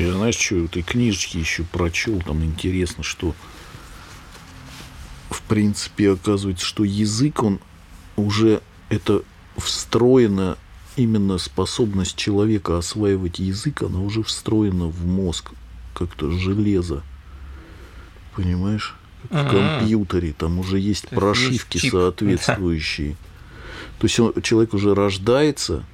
Я, знаешь, что этой книжечке еще прочел, там интересно, что в принципе оказывается, что язык, он уже это встроено именно способность человека осваивать язык, она уже встроена в мозг, как-то железо. Понимаешь? В компьютере, там уже есть То прошивки есть чип, соответствующие. То есть он- человек уже рождается,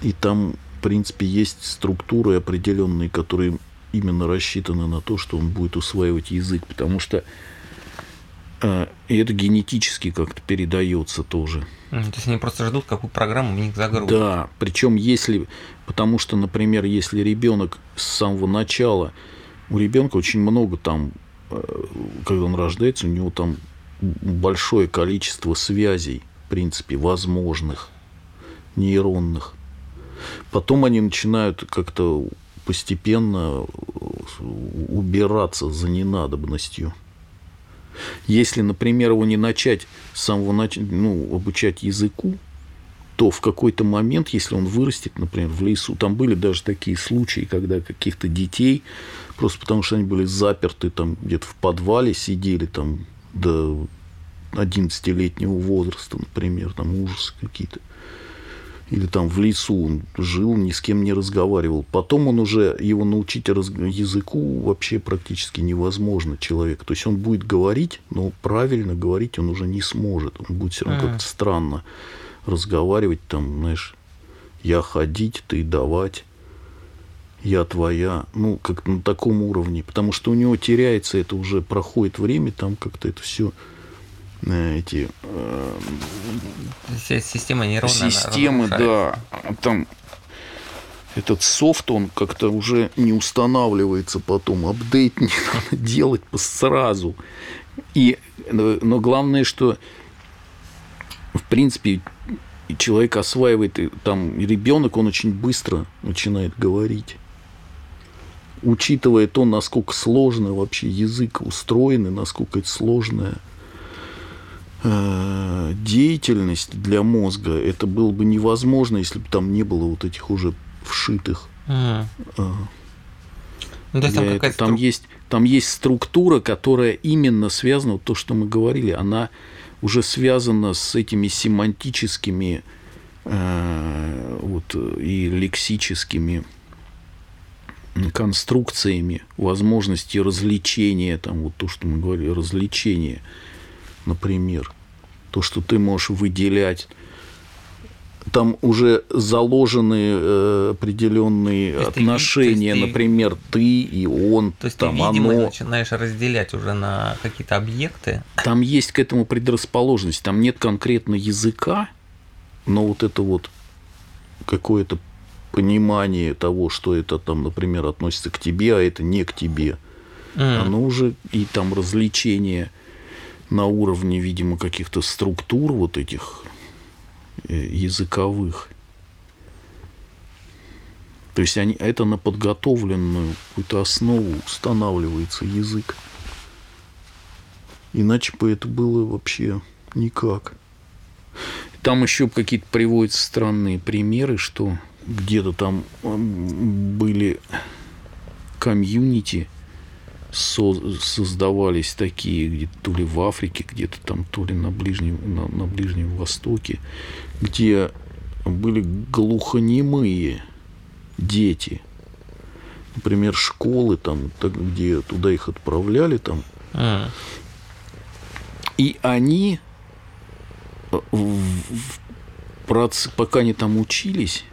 и там, в принципе, есть структуры определенные, которые именно рассчитаны на то, что он будет усваивать язык, потому что э, и это генетически как-то передается тоже. То есть они просто ждут, какую программу в них загрузят. Да, причем если, потому что, например, если ребенок с самого начала, у ребенка очень много там, э, когда он рождается, у него там большое количество связей, в принципе, возможных, нейронных. Потом они начинают как-то постепенно э, убираться за ненадобностью. Если, например, его не начать с самого начала, ну, обучать языку, то в какой-то момент, если он вырастет, например, в лесу, там были даже такие случаи, когда каких-то детей, просто потому что они были заперты там где-то в подвале, сидели там до 11-летнего возраста, например, там ужасы какие-то. Или там в лесу он жил, ни с кем не разговаривал. Потом он уже, его научить раз- языку вообще практически невозможно человек. То есть он будет говорить, но правильно говорить он уже не сможет. Он будет все равно Мгм. как-то странно разговаривать, там, знаешь, я ходить, ты давать, я твоя, ну, как на таком уровне, потому что у него теряется это уже, проходит время, там как-то это все эти э, Система нейронная. системы, да, там этот софт, он как-то уже не устанавливается потом, апдейт не надо делать сразу. И, э, но главное, что в принципе человек осваивает, и там ребенок, он очень быстро начинает говорить. Учитывая то, насколько сложно вообще язык устроен, и насколько это сложная э, деятельность для мозга, это было бы невозможно, если бы там не было вот этих уже вшитых. Э, Ну, то есть там этого. там стру- есть там есть структура, которая именно связана, вот то, что мы говорили, она уже связана с этими семантическими э, вот, э, и лексическими конструкциями, возможности развлечения, там вот то, что мы говорили, развлечения, например, то, что ты можешь выделять там уже заложены э, определенные То есть ты- отношения, то есть например, ты и он, То есть там ты, видимо, оно. начинаешь разделять уже на какие-то объекты. Там есть к этому предрасположенность. Там нет конкретно языка, но вот это вот какое-то понимание того, что это там, например, относится к тебе, а это не к тебе. М. Оно уже и там развлечение на уровне, видимо, каких-то структур вот этих э, языковых. То есть они, это на подготовленную какую-то основу устанавливается язык. Иначе бы это было вообще никак. Там еще какие-то приводятся странные примеры, что где-то там были комьюнити, создавались такие, где-то то ли в Африке, где-то там, то ли на Ближнем, на, на Ближнем Востоке, где были глухонемые дети. Например, школы, там, где туда их отправляли, там, М. и они, э, в- пока они там учились,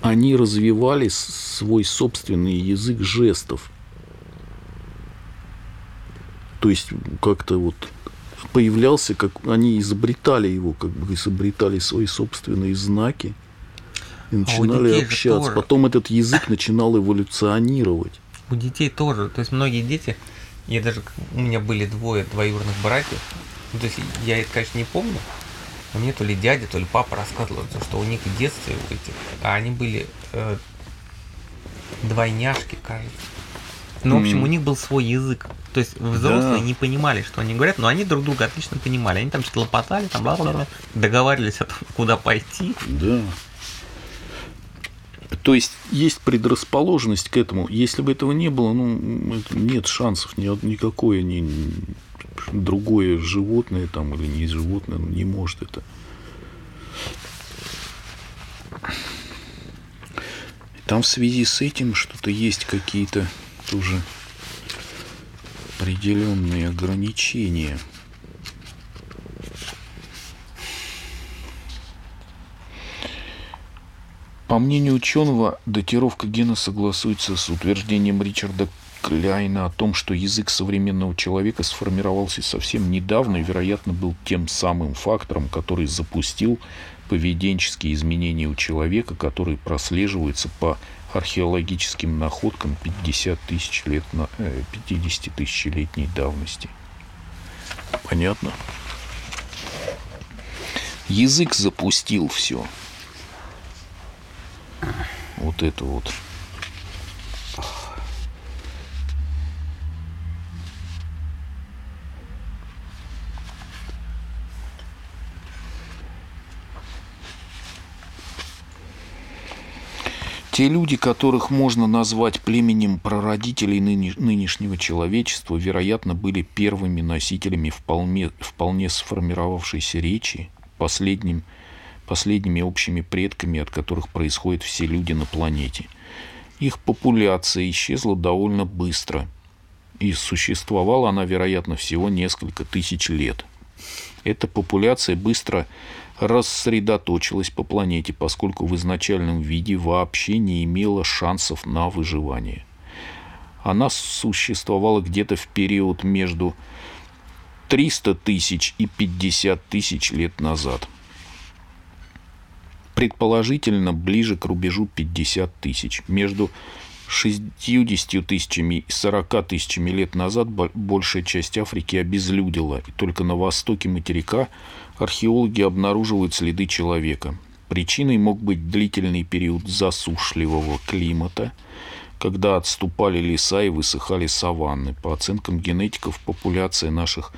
они развивали свой собственный язык жестов. То есть как-то вот появлялся, как они изобретали его, как бы изобретали свои собственные знаки и начинали детей же общаться. тоже. Потом этот язык начинал эволюционировать. У детей тоже. То есть многие дети, я даже, у меня были двое двоюродных братьев, ну, то есть я это, конечно, не помню, но мне то ли дядя, то ли папа рассказывал, что у них в детстве у этих, а они были э, двойняшки, кажется. Ну, в общем, М. у них был свой язык. То есть взрослые Да. не понимали, что они говорят, но они друг друга отлично понимали. Они там что-то лопотали, там бла-бла-бла, договаривались о том, куда пойти. Да. То есть есть предрасположенность к этому. Если бы этого не было, ну, нет шансов ни, никакое ни, другое животное там или не животное не может это. Там в связи с этим что-то есть какие-то тоже определенные ограничения. По мнению ученого, датировка гена согласуется с утверждением Ричарда Кляйна о том, что язык современного человека сформировался совсем недавно и, вероятно, был тем самым фактором, который запустил поведенческие изменения у человека, которые прослеживаются по археологическим находкам 50 тысяч лет на 50 тысячелетней давности. Понятно? Язык запустил все. Вот это вот. Те люди, которых можно назвать племенем прародителей нынешнего человечества, вероятно, были первыми носителями вполне, вполне сформировавшейся речи, последним, последними общими предками, от которых происходят все люди на планете. Их популяция исчезла довольно быстро, и существовала она, вероятно, всего несколько тысяч лет. Эта популяция быстро рассредоточилась по планете, поскольку в изначальном виде вообще не имела шансов на выживание. Она существовала где-то в период между 300 тысяч и 50 тысяч лет назад. Предположительно, ближе к рубежу 50 тысяч. Между 60 тысячами и 40 тысячами лет назад большая часть Африки обезлюдила, и только на востоке материка археологи обнаруживают следы человека. Причиной мог быть длительный период засушливого климата, когда отступали леса и высыхали саванны. По оценкам генетиков, популяция наших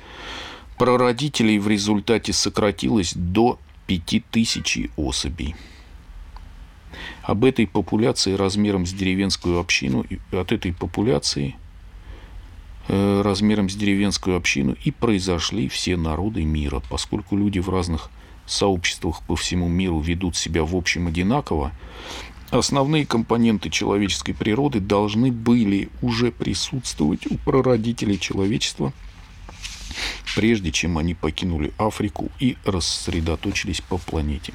прародителей в результате сократилась до 5000 особей. Об этой популяции размером с деревенскую общину, от этой популяции э, размером с деревенскую общину и произошли все народы мира. Поскольку люди в разных сообществах по всему миру ведут себя в общем одинаково, основные компоненты человеческой природы должны были уже присутствовать у прародителей человечества, прежде чем они покинули Африку и рассредоточились по планете.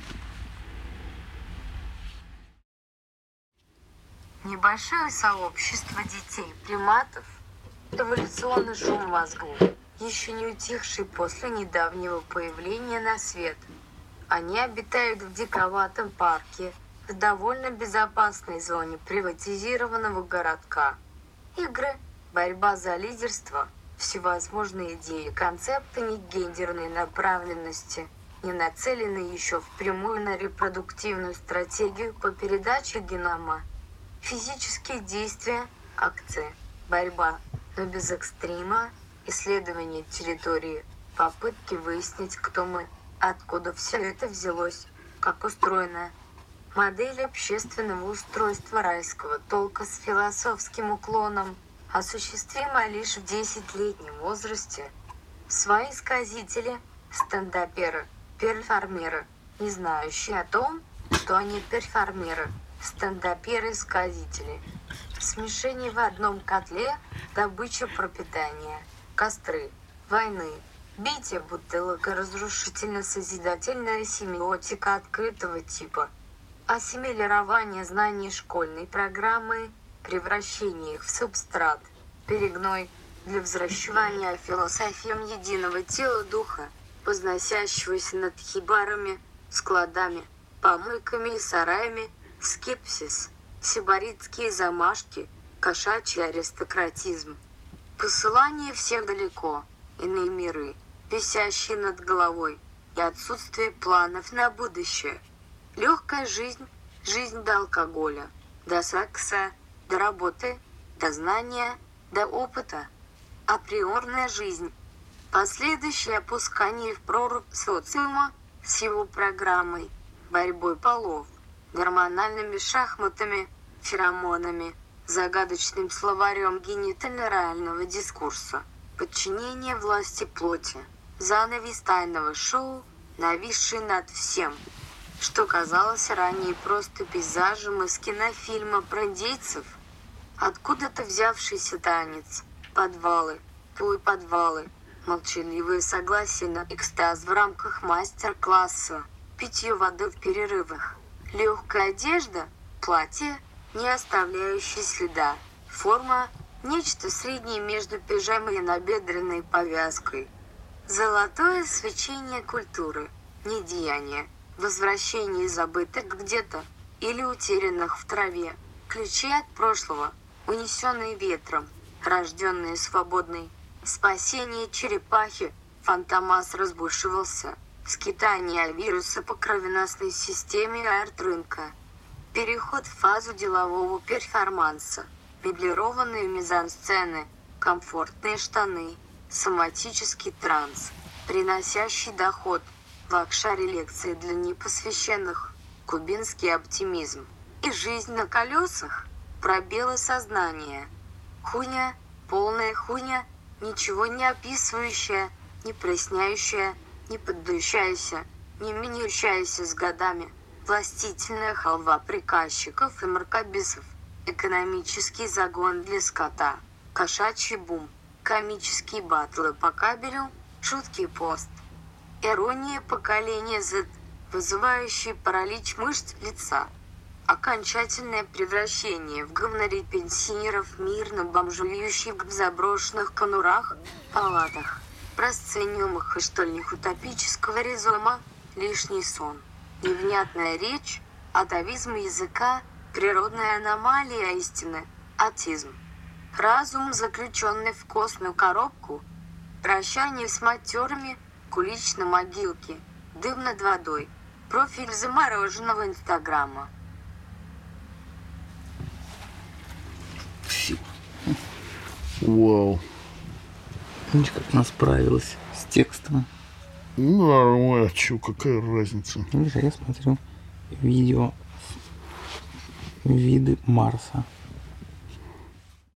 Небольшое сообщество детей приматов, эволюционный шум мозгов, еще не утихший после недавнего появления на свет. Они обитают в диковатом парке, в довольно безопасной зоне приватизированного городка. Игры, борьба за лидерство, всевозможные идеи, концепты не гендерной направленности, не нацелены еще впрямую на репродуктивную стратегию по передаче генома Физические действия, акции, борьба, но без экстрима, исследование территории, попытки выяснить, кто мы, откуда все это взялось, как устроено. Модель общественного устройства райского толка с философским уклоном осуществима лишь в 10-летнем возрасте. Свои сказители, стендаперы, перформеры, не знающие о том, что они перформеры – стендаперы-сказители. Смешение в одном котле, добыча пропитания, костры, войны, битие бутылок разрушительно-созидательная семиотика открытого типа, ассимилирование знаний школьной программы, превращение их в субстрат, перегной для взращивания философиям единого тела духа, возносящегося над хибарами, складами, помойками и сараями, скепсис, сибаритские замашки, кошачий аристократизм. Посылание всех далеко, иные миры, висящие над головой, и отсутствие планов на будущее. Легкая жизнь, жизнь до алкоголя, до секса, до работы, до знания, до опыта. Априорная жизнь. Последующее опускание в прорубь социума с его программой, борьбой полов гормональными шахматами, феромонами, загадочным словарем генитально-реального дискурса, подчинение власти плоти, занавес тайного шоу, нависший над всем, что казалось ранее просто пейзажем из кинофильма про индейцев, откуда-то взявшийся танец, подвалы, твой подвалы, молчаливое согласие на экстаз в рамках мастер-класса, питье воды в перерывах, легкая одежда, платье, не оставляющее следа, форма, нечто среднее между пижамой и набедренной повязкой. Золотое свечение культуры, недеяние, возвращение забытых где-то или утерянных в траве, ключи от прошлого, унесенные ветром, рожденные свободной Спасение черепахи. Фантомас разбушевался. Скитание вируса по кровеносной системе арт-рынка. Переход в фазу делового перформанса. Меблированные мизансцены. Комфортные штаны. Соматический транс. Приносящий доход. Лакшари лекции для непосвященных. Кубинский оптимизм. И жизнь на колесах. Пробелы сознания. Хуйня, полная хуйня – ничего не описывающая, не проясняющая, не поддающаяся, не меняющаяся с годами, властительная халва приказчиков и мракобесов, экономический загон для скота, кошачий бум, комические батлы по кабелю, шутки пост, ирония поколения Z, вызывающий паралич мышц лица, окончательное превращение в говнори пенсионеров, мирно бомжующих в заброшенных конурах, палатах, просцениумах и штольнях утопического резома, лишний сон, невнятная речь, атовизм языка, природная аномалия истины, атизм. Разум, заключенный в костную коробку, прощание с матерами, кулич на могилке, дым над водой, профиль замороженного инстаграма – Все. Вау. Видишь, как она справилась с текстом. Ну, нормально, чё, какая разница? Видишь, а я смотрю видео виды Марса.